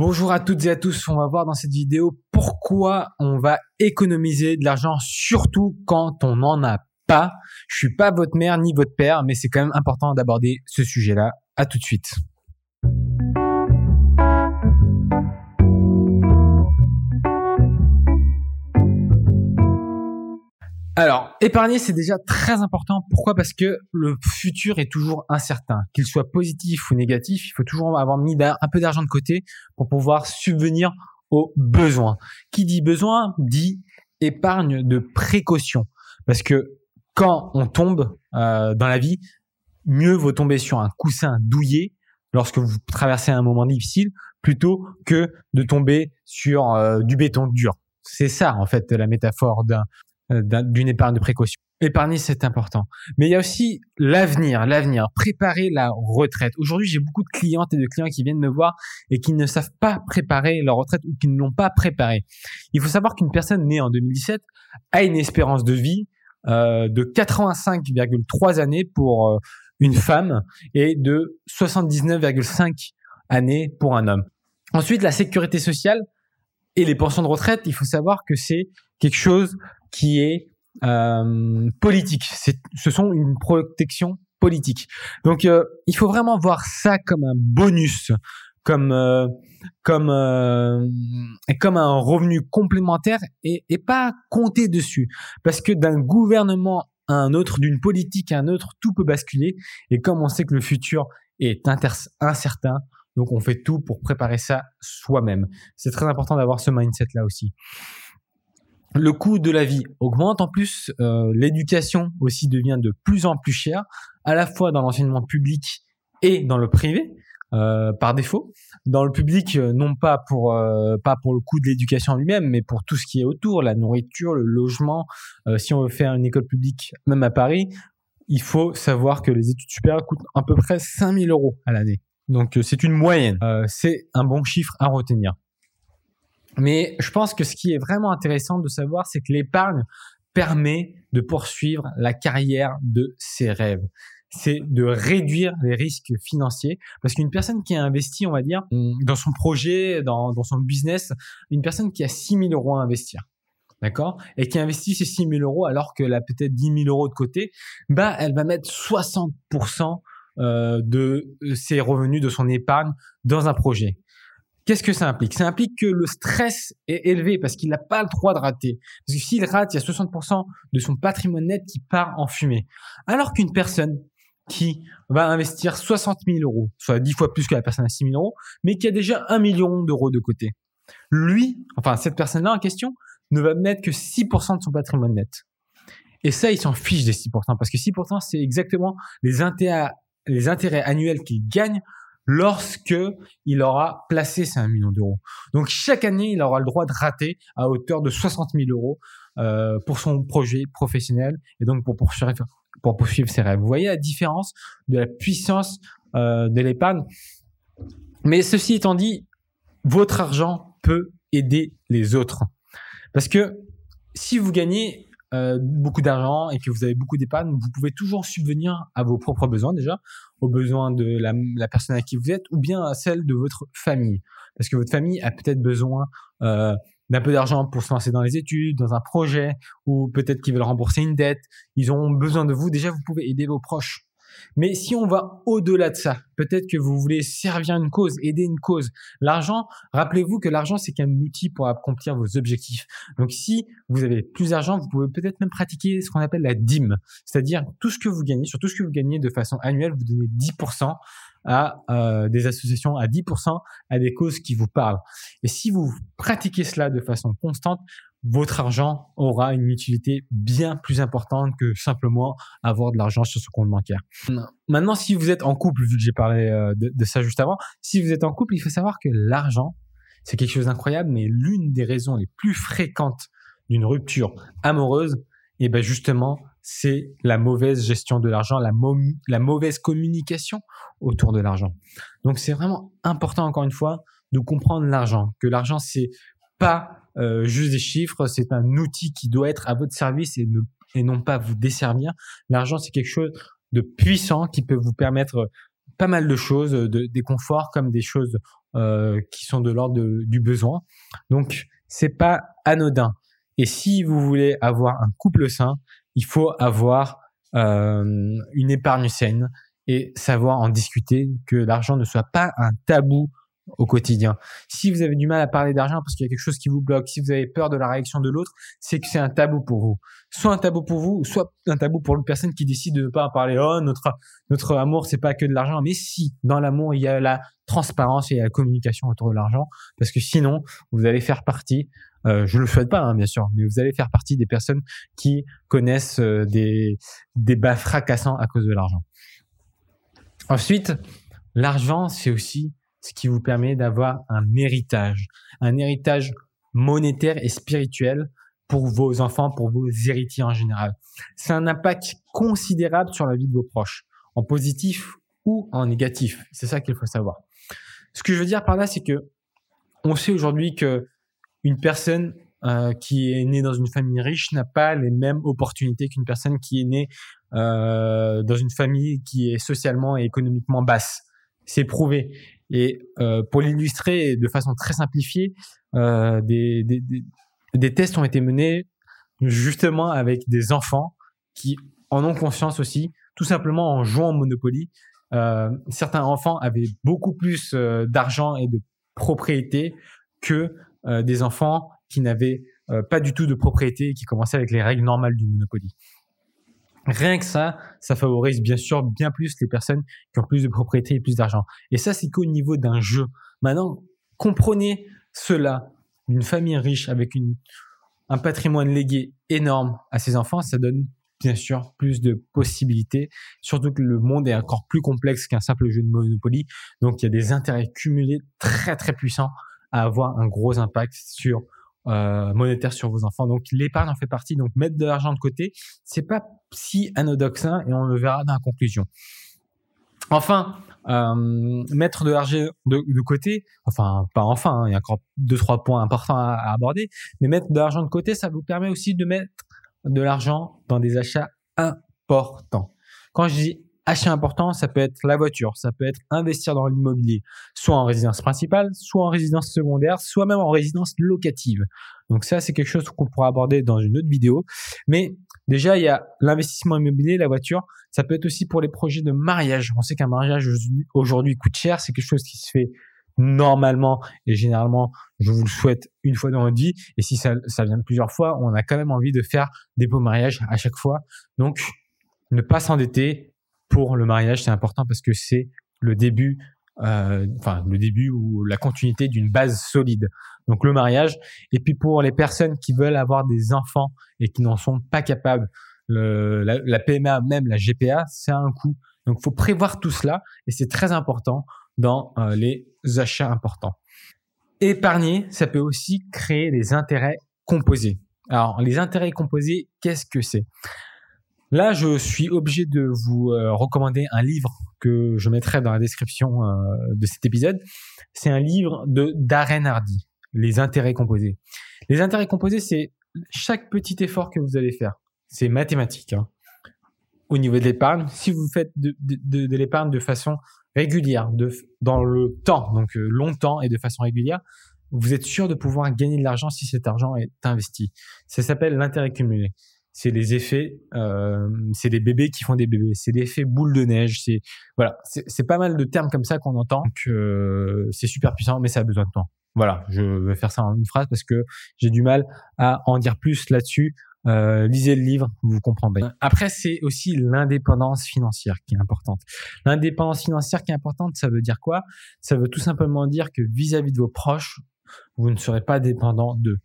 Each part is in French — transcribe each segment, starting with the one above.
Bonjour à toutes et à tous, on va voir dans cette vidéo pourquoi on va économiser de l'argent, surtout quand on n'en a pas. Je suis pas votre mère ni votre père, mais c'est quand même important d'aborder ce sujet-là. À tout de suite. Alors, épargner, c'est déjà très important. Pourquoi? Parce que le futur est toujours incertain. Qu'il soit positif ou négatif, il faut toujours avoir mis un peu d'argent de côté pour pouvoir subvenir aux besoins. Qui dit besoin dit épargne de précaution. Parce que quand on tombe euh, dans la vie, mieux vaut tomber sur un coussin douillet lorsque vous traversez un moment difficile plutôt que de tomber sur euh, du béton dur. C'est ça, en fait, la métaphore d'un d'une épargne de précaution. Épargner, c'est important. Mais il y a aussi l'avenir, l'avenir, préparer la retraite. Aujourd'hui, j'ai beaucoup de clientes et de clients qui viennent me voir et qui ne savent pas préparer leur retraite ou qui ne l'ont pas préparée. Il faut savoir qu'une personne née en 2017 a une espérance de vie euh, de 85,3 années pour euh, une femme et de 79,5 années pour un homme. Ensuite, la sécurité sociale et les pensions de retraite, il faut savoir que c'est quelque chose qui est euh, politique. ce sont une protection politique. Donc, euh, il faut vraiment voir ça comme un bonus, comme euh, comme comme un revenu complémentaire et, et pas compter dessus, parce que d'un gouvernement à un autre, d'une politique à un autre, tout peut basculer. Et comme on sait que le futur est incertain, donc on fait tout pour préparer ça soi-même. C'est très important d'avoir ce mindset là aussi le coût de la vie augmente. En plus, euh, l'éducation aussi devient de plus en plus chère, à la fois dans l'enseignement public et dans le privé. Euh, par défaut, dans le public, euh, non pas pour pas pour le coût de l'éducation lui-même, mais pour tout ce qui est autour, la nourriture, le logement. si on veut faire une école publique, même à Paris, il faut savoir que les études supérieures coûtent à peu près 5000 euros à l'année. Donc c'est une moyenne. c'est un bon chiffre à retenir. Mais je pense que ce qui est vraiment intéressant de savoir, c'est que l'épargne permet de poursuivre la carrière de ses rêves. C'est de réduire les risques financiers parce qu'une personne qui a investi, on va dire, dans son projet, dans, son business, une personne qui a 6 000 euros à investir, d'accord, et qui investit ces 6 000 euros alors qu'elle a peut-être 10 000 euros de côté, bah, elle va mettre 60% euh, de ses revenus de son épargne dans un projet. Qu'est-ce que ça implique? Ça implique que le stress est élevé parce qu'il n'a pas le droit de rater. Parce que s'il rate, il y a 60% de son patrimoine net qui part en fumée. Alors qu'une personne qui va investir 60 000 euros, soit 10 fois plus que la personne à 6 000 euros, mais qui a déjà 1 million d'euros de côté, lui, enfin cette personne-là en question, ne va mettre que 6% de son patrimoine net. Et ça, il s'en fiche des 6%, parce que 6%, c'est exactement les intérêts, les intérêts annuels qu'il gagne lorsque il aura placé ces 1 million d'euros. Donc chaque année, il aura le droit de rater à hauteur de 60 000 euros euh, pour son projet professionnel et donc pour poursuivre, pour poursuivre ses rêves. Vous voyez la différence de la puissance euh, de l'épargne? Mais ceci étant dit, votre argent peut aider les autres. Parce que si vous gagnez euh, beaucoup d'argent et que vous avez beaucoup d'épargne, vous pouvez toujours subvenir à vos propres besoins déjà, aux besoins de la, personne à qui vous êtes ou bien à celle de votre famille. Parce que votre famille a peut-être besoin euh, d'un peu d'argent pour se lancer dans les études, dans un projet, ou peut-être qu'ils veulent rembourser une dette. Ils ont besoin de vous. Déjà, vous pouvez aider vos proches. Mais si on va au-delà de ça, peut-être que vous voulez servir une cause, aider une cause. L'argent, rappelez-vous que l'argent, c'est qu'un outil pour accomplir vos objectifs. Donc si vous avez plus d'argent, vous pouvez peut-être même pratiquer ce qu'on appelle la dîme. C'est-à-dire tout ce que vous gagnez, sur tout ce que vous gagnez de façon annuelle, vous donnez 10% à euh, des associations, à 10% à des causes qui vous parlent. Et si vous pratiquez cela de façon constante, votre argent aura une utilité bien plus importante que simplement avoir de l'argent sur ce compte bancaire. Maintenant, si vous êtes en couple, vu que j'ai parlé euh, de, ça juste avant, si vous êtes en couple, il faut savoir que l'argent, c'est quelque chose d'incroyable, mais l'une des raisons les plus fréquentes d'une rupture amoureuse, et eh ben justement, c'est la mauvaise gestion de l'argent, la, la mauvaise communication autour de l'argent. Donc c'est vraiment important, encore une fois, de comprendre l'argent, que l'argent, c'est pas euh, juste des chiffres, c'est un outil qui doit être à votre service et, et non pas vous desservir. L'argent, c'est quelque chose de puissant qui peut vous permettre pas mal de choses, de, des conforts comme des choses euh, qui sont de l'ordre du besoin. Donc, c'est pas anodin. Et si vous voulez avoir un couple sain, il faut avoir euh, une épargne saine et savoir en discuter, que l'argent ne soit pas un tabou au quotidien. Si vous avez du mal à parler d'argent parce qu'il y a quelque chose qui vous bloque, si vous avez peur de la réaction de l'autre, c'est que c'est un tabou pour vous. Soit un tabou pour vous, soit un tabou pour une personne qui décide de ne pas en parler. Oh, notre, notre amour, c'est pas que de l'argent. Mais si, dans l'amour, il y a la transparence et la communication autour de l'argent. Parce que sinon, vous allez faire partie, euh, je le souhaite pas, hein, bien sûr, mais vous allez faire partie des personnes qui connaissent euh, des, des bas fracassants à cause de l'argent. Ensuite, l'argent, c'est aussi ce qui vous permet d'avoir un héritage, un héritage monétaire et spirituel pour vos enfants, pour vos héritiers en général. C'est un impact considérable sur la vie de vos proches, en positif ou en négatif. C'est ça qu'il faut savoir. Ce que je veux dire par là, c'est que on sait aujourd'hui que une personne euh, qui est née dans une famille riche n'a pas les mêmes opportunités qu'une personne qui est née euh, dans une famille qui est socialement et économiquement basse. C'est prouvé. Et euh, pour l'illustrer de façon très simplifiée, des, des, tests ont été menés justement avec des enfants qui en ont conscience aussi, tout simplement en jouant au Monopoly. Certains enfants avaient beaucoup plus d'argent et de propriété que euh, des enfants qui n'avaient euh, pas du tout de propriété et qui commençaient avec les règles normales du Monopoly. Rien que ça, ça favorise bien sûr bien plus les personnes qui ont plus de propriété et plus d'argent. Et ça, c'est qu'au niveau d'un jeu. Maintenant, comprenez cela d'une famille riche avec une, un patrimoine légué énorme à ses enfants, ça donne bien sûr plus de possibilités, surtout que le monde est encore plus complexe qu'un simple jeu de Monopoly. Donc il y a des intérêts cumulés très très puissants à avoir un gros impact sur euh, monétaire sur vos enfants. Donc l'épargne en fait partie. Donc mettre de l'argent de côté, c'est pas si anodoxin et on le verra dans la conclusion. Enfin, euh, mettre de l'argent de, côté, enfin pas enfin, hein, il y a encore deux trois points importants à, à aborder, mais mettre de l'argent de côté, ça vous permet aussi de mettre de l'argent dans des achats importants. Quand je dis achat important, ça peut être la voiture, ça peut être investir dans l'immobilier, soit en résidence principale, soit en résidence secondaire, soit même en résidence locative. Donc ça, c'est quelque chose qu'on pourra aborder dans une autre vidéo. Mais déjà, il y a l'investissement immobilier, la voiture. Ça peut être aussi pour les projets de mariage. On sait qu'un mariage aujourd'hui coûte cher. C'est quelque chose qui se fait normalement et généralement, je vous le souhaite une fois dans votre vie. Et si ça, ça vient plusieurs fois, on a quand même envie de faire des beaux mariages à chaque fois. Donc, ne pas s'endetter, pour le mariage, c'est important parce que c'est le début, euh, enfin le début ou la continuité d'une base solide. Donc le mariage. Et puis pour les personnes qui veulent avoir des enfants et qui n'en sont pas capables, le, la, PMA, même la GPA, c'est un coût. Donc faut prévoir tout cela et c'est très important dans euh, les achats importants. Épargner, ça peut aussi créer des intérêts composés. Alors les intérêts composés, qu'est-ce que c'est? Là, je suis obligé de vous euh, recommander un livre que je mettrai dans la description euh, de cet épisode. C'est un livre de Darren Hardy, Les intérêts composés. Les intérêts composés, c'est chaque petit effort que vous allez faire. C'est mathématique. Hein. Au niveau de l'épargne, si vous faites de, l'épargne de façon régulière, dans le temps, donc euh, longtemps et de façon régulière, vous êtes sûr de pouvoir gagner de l'argent si cet argent est investi. Ça s'appelle l'intérêt cumulé c'est les effets, euh, c'est des bébés qui font des bébés, c'est l'effet boule de neige, c'est voilà, c'est pas mal de termes comme ça qu'on entend. Donc euh, c'est super puissant, mais ça a besoin de temps. Voilà, je vais faire ça en une phrase parce que j'ai du mal à en dire plus là-dessus. Euh, lisez le livre, vous comprendrez. Après, c'est aussi l'indépendance financière qui est importante. L'indépendance financière qui est importante, ça veut dire quoi? Ça veut tout simplement dire que vis-à-vis -vis de vos proches, vous ne serez pas dépendant d'eux.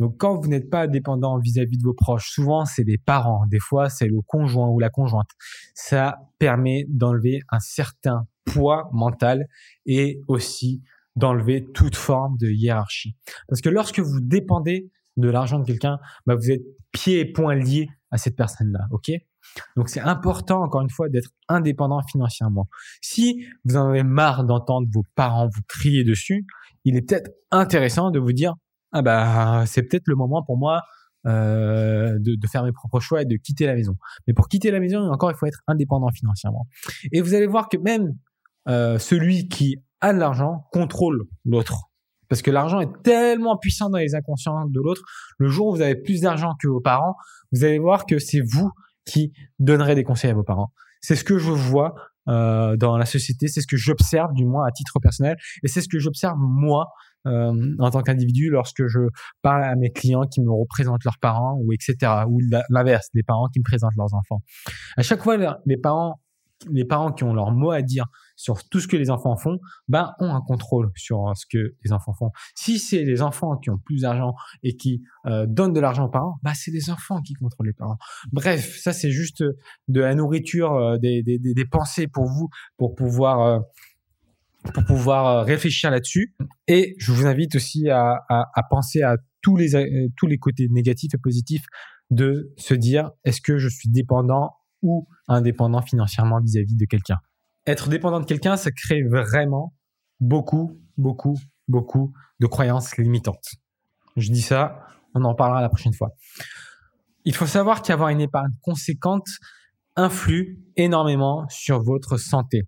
Donc quand vous n'êtes pas dépendant vis-à-vis de vos proches, souvent c'est les parents, des fois c'est le conjoint ou la conjointe. Ça permet d'enlever un certain poids mental et aussi d'enlever toute forme de hiérarchie. Parce que lorsque vous dépendez de l'argent de quelqu'un, bah vous êtes pieds et poings liés à cette personne-là, ok? Donc c'est important encore une fois d'être indépendant financièrement. Si vous en avez marre d'entendre vos parents vous crier dessus, il est peut-être intéressant de vous dire ah bah c'est peut-être le moment pour moi euh, de, de, faire mes propres choix et de quitter la maison. Mais pour quitter la maison, encore il faut être indépendant financièrement. Et vous allez voir que même euh, celui qui a de l'argent contrôle l'autre. Parce que l'argent est tellement puissant dans les inconscients de l'autre. Le jour où vous avez plus d'argent que vos parents, vous allez voir que c'est vous qui donnerez des conseils à vos parents. C'est ce que je vois euh, dans la société, c'est ce que j'observe du moins à titre personnel, et c'est ce que j'observe moi euh, en tant qu'individu lorsque je parle à mes clients qui me représentent leurs parents ou etc. ou l'inverse, des parents qui me présentent leurs enfants. À chaque fois, les parents les parents qui ont leur mot à dire sur tout ce que les enfants font, ben, ont un contrôle sur euh, ce que les enfants font. Si c'est les enfants qui ont plus d'argent et qui euh, donnent de l'argent aux parents, ben, c'est les enfants qui contrôlent les parents. Bref, ça c'est juste de la nourriture, euh, des, des, des, pensées pour vous, pour pouvoir pour pouvoir réfléchir là-dessus. Et je vous invite aussi à, à, à penser à tous les tous les côtés négatifs et positifs de se dire est-ce que je suis dépendant ou indépendant financièrement vis-à-vis de quelqu'un. Être dépendant de quelqu'un, ça crée vraiment beaucoup, beaucoup, beaucoup de croyances limitantes. Je dis ça, on en parlera la prochaine fois. Il faut savoir qu'avoir une épargne conséquente influe énormément sur votre santé.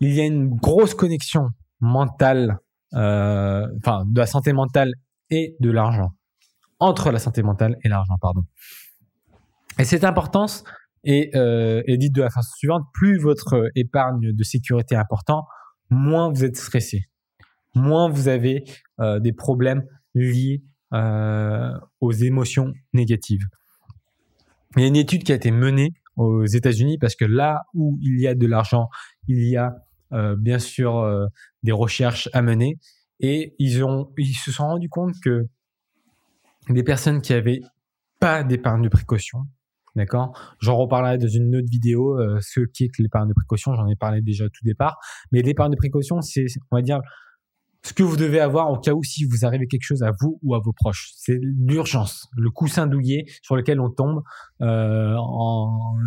Il y a une grosse connexion mentale, euh, enfin de la santé mentale et de l'argent, entre la santé mentale et l'argent, pardon. Et cette importance et, euh, et dites de la façon suivante, plus votre épargne de sécurité est important, moins vous êtes stressé, moins vous avez euh, des problèmes liés euh, aux émotions négatives. Il y a une étude qui a été menée aux États-Unis parce que là où il y a de l'argent, il y a euh, bien sûr euh, des recherches à mener. Et ils ont ils se sont rendus compte que des personnes qui avaient pas d'épargne de précaution, D'accord? J'en reparlerai dans une autre vidéo, euh, ce qui est l'épargne de précaution, j'en ai parlé déjà au tout départ. Mais l'épargne de précaution, c'est, on va dire, ce que vous devez avoir au cas où si vous arrivez quelque chose à vous ou à vos proches. C'est l'urgence, le coussin douillet sur lequel on tombe euh,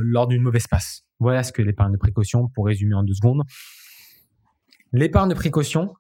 lors d'une mauvaise passe. Voilà ce que l'épargne de précaution, pour résumer en deux secondes. L'épargne de précaution,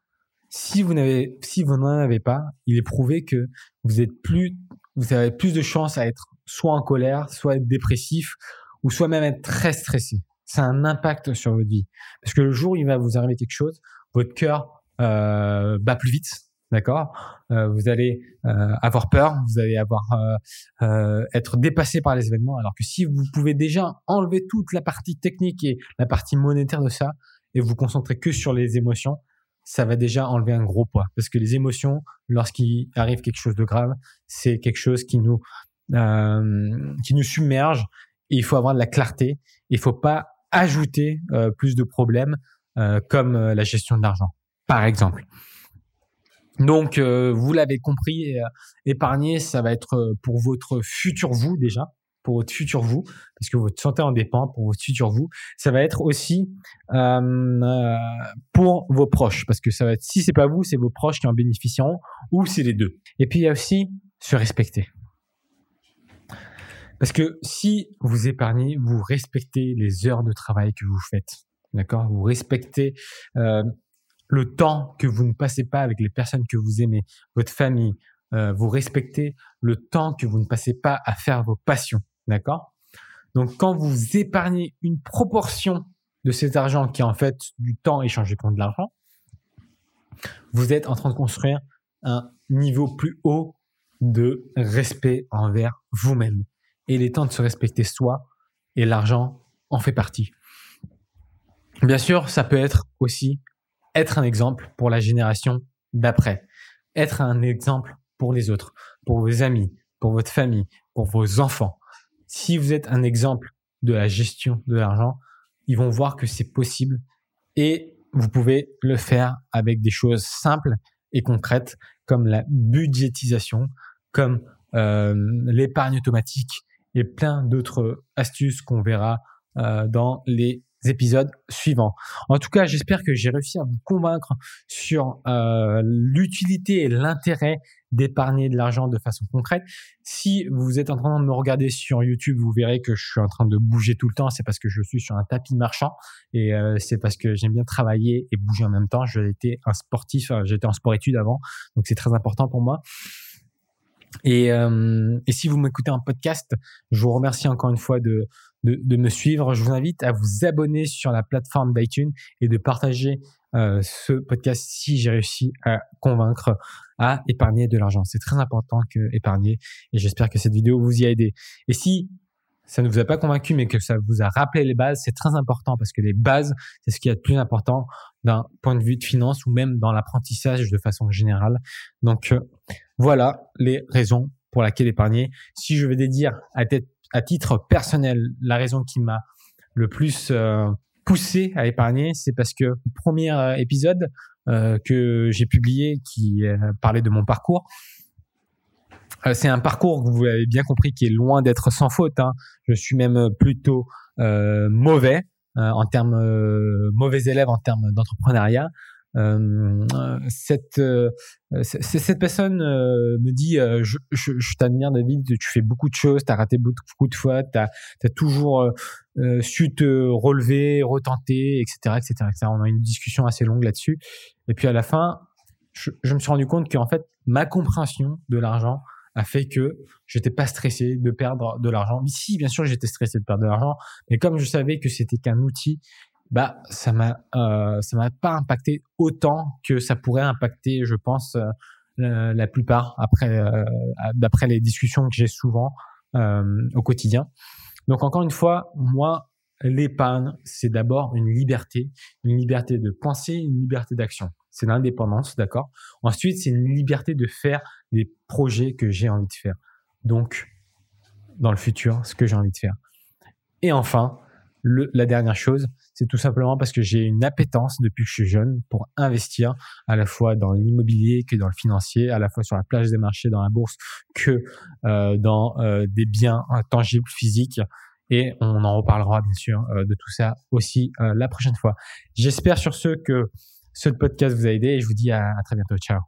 si vous n'avez, si vous n'en avez pas, il est prouvé que vous êtes plus, vous avez plus de chances à être soit en colère, soit être dépressif, ou soit même être très stressé. Ça a un impact sur votre vie. Parce que le jour où il va vous arriver quelque chose, votre cœur euh, bat plus vite, d'accord? Euh, Vous allez euh, avoir peur, vous allez avoir euh, euh, être dépassé par les événements. Alors que si vous pouvez déjà enlever toute la partie technique et la partie monétaire de ça, et vous concentrer que sur les émotions, ça va déjà enlever un gros poids. Parce que les émotions, lorsqu'il arrive quelque chose de grave, c'est quelque chose qui nous euh, qui nous submerge. Il faut avoir de la clarté. Il faut pas ajouter euh, plus de problèmes euh, comme la gestion de l'argent, par exemple. Donc, vous l'avez compris, épargner, ça va être pour votre futur vous déjà, pour votre futur vous, parce que votre santé en dépend, pour votre futur vous. Ça va être aussi euh, pour vos proches, parce que ça va être, si c'est pas vous, c'est vos proches qui en bénéficieront, ou c'est les deux. Et puis il y a aussi se respecter. Parce que si vous épargnez, vous respectez les heures de travail que vous faites. D'accord? Vous respectez euh, le temps que vous ne passez pas avec les personnes que vous aimez, votre famille. Euh, vous respectez le temps que vous ne passez pas à faire vos passions. D'accord? Donc quand vous épargnez une proportion de cet argent qui est en fait du temps échangé contre de l'argent, vous êtes en train de construire un niveau plus haut de respect envers vous-même et il est temps de se respecter soi et l'argent en fait partie. Bien sûr, ça peut être aussi être un exemple pour la génération d'après, être un exemple pour les autres, pour vos amis, pour votre famille, pour vos enfants. Si vous êtes un exemple de la gestion de l'argent, ils vont voir que c'est possible et vous pouvez le faire avec des choses simples et concrètes comme la budgétisation, comme euh, l'épargne automatique, et plein d'autres astuces qu'on verra euh, dans les épisodes suivants. En tout cas, j'espère que j'ai réussi à vous convaincre sur euh, l'utilité et l'intérêt d'épargner de l'argent de façon concrète. Si vous êtes en train de me regarder sur YouTube, vous verrez que je suis en train de bouger tout le temps. C'est parce que je suis sur un tapis marchand et euh, c'est parce que j'aime bien travailler et bouger en même temps. J'étais un sportif, j'étais en sport-études avant, donc c'est très important pour moi. Et, euh, et si vous m'écoutez en podcast, je vous remercie encore une fois de, de, de, me suivre. Je vous invite à vous abonner sur la plateforme d'iTunes et de partager euh, ce podcast si j'ai réussi à convaincre à épargner de l'argent. C'est très important que épargner et j'espère que cette vidéo vous y a aidé. Et si ça ne vous a pas convaincu, mais que ça vous a rappelé les bases, c'est très important parce que les bases, c'est ce qui est le plus important d'un point de vue de finance ou même dans l'apprentissage de façon générale. Donc euh, voilà les raisons pour lesquelles épargner. Si je vais dire à, titre personnel la raison qui m'a le plus euh, poussé à épargner, c'est parce que le premier euh, épisode que j'ai publié qui parlait de mon parcours, c'est un parcours, vous l'avez bien compris, qui est loin d'être sans faute. Hein. Je suis même plutôt euh, mauvais euh, en termes mauvais élève en termes d'entrepreneuriat. cette cette personne me dit je, je, je t'admire David tu fais beaucoup de choses tu as raté beaucoup de fois tu as, toujours su te relever retenter etc., etc etc on a une discussion assez longue là-dessus et puis à la fin je, je me suis rendu compte qu'en fait ma compréhension de l'argent a fait que j'étais pas stressé de perdre de l'argent. Si, bien sûr, j'étais stressé de perdre de l'argent, mais comme je savais que c'était qu'un outil, bah ça m'a euh, ça m'a pas impacté autant que ça pourrait impacter, je pense, euh, la, plupart après euh, d'après les discussions que j'ai souvent euh, au quotidien. Donc encore une fois, moi l'épargne, c'est d'abord une liberté, une liberté de penser, une liberté d'action c'est l'indépendance, d'accord? Ensuite, c'est une liberté de faire des projets que j'ai envie de faire. Donc, dans le futur, ce que j'ai envie de faire. Et enfin, le, la dernière chose, c'est tout simplement parce que j'ai une appétence depuis que je suis jeune pour investir à la fois dans l'immobilier que dans le financier, à la fois sur la plage des marchés, dans la bourse, que euh, dans euh, des biens intangibles physiques. Et on en reparlera bien sûr euh, de tout ça aussi euh, la prochaine fois. J'espère sur ce que ce podcast vous a aidé et je vous dis à, à très bientôt. Ciao.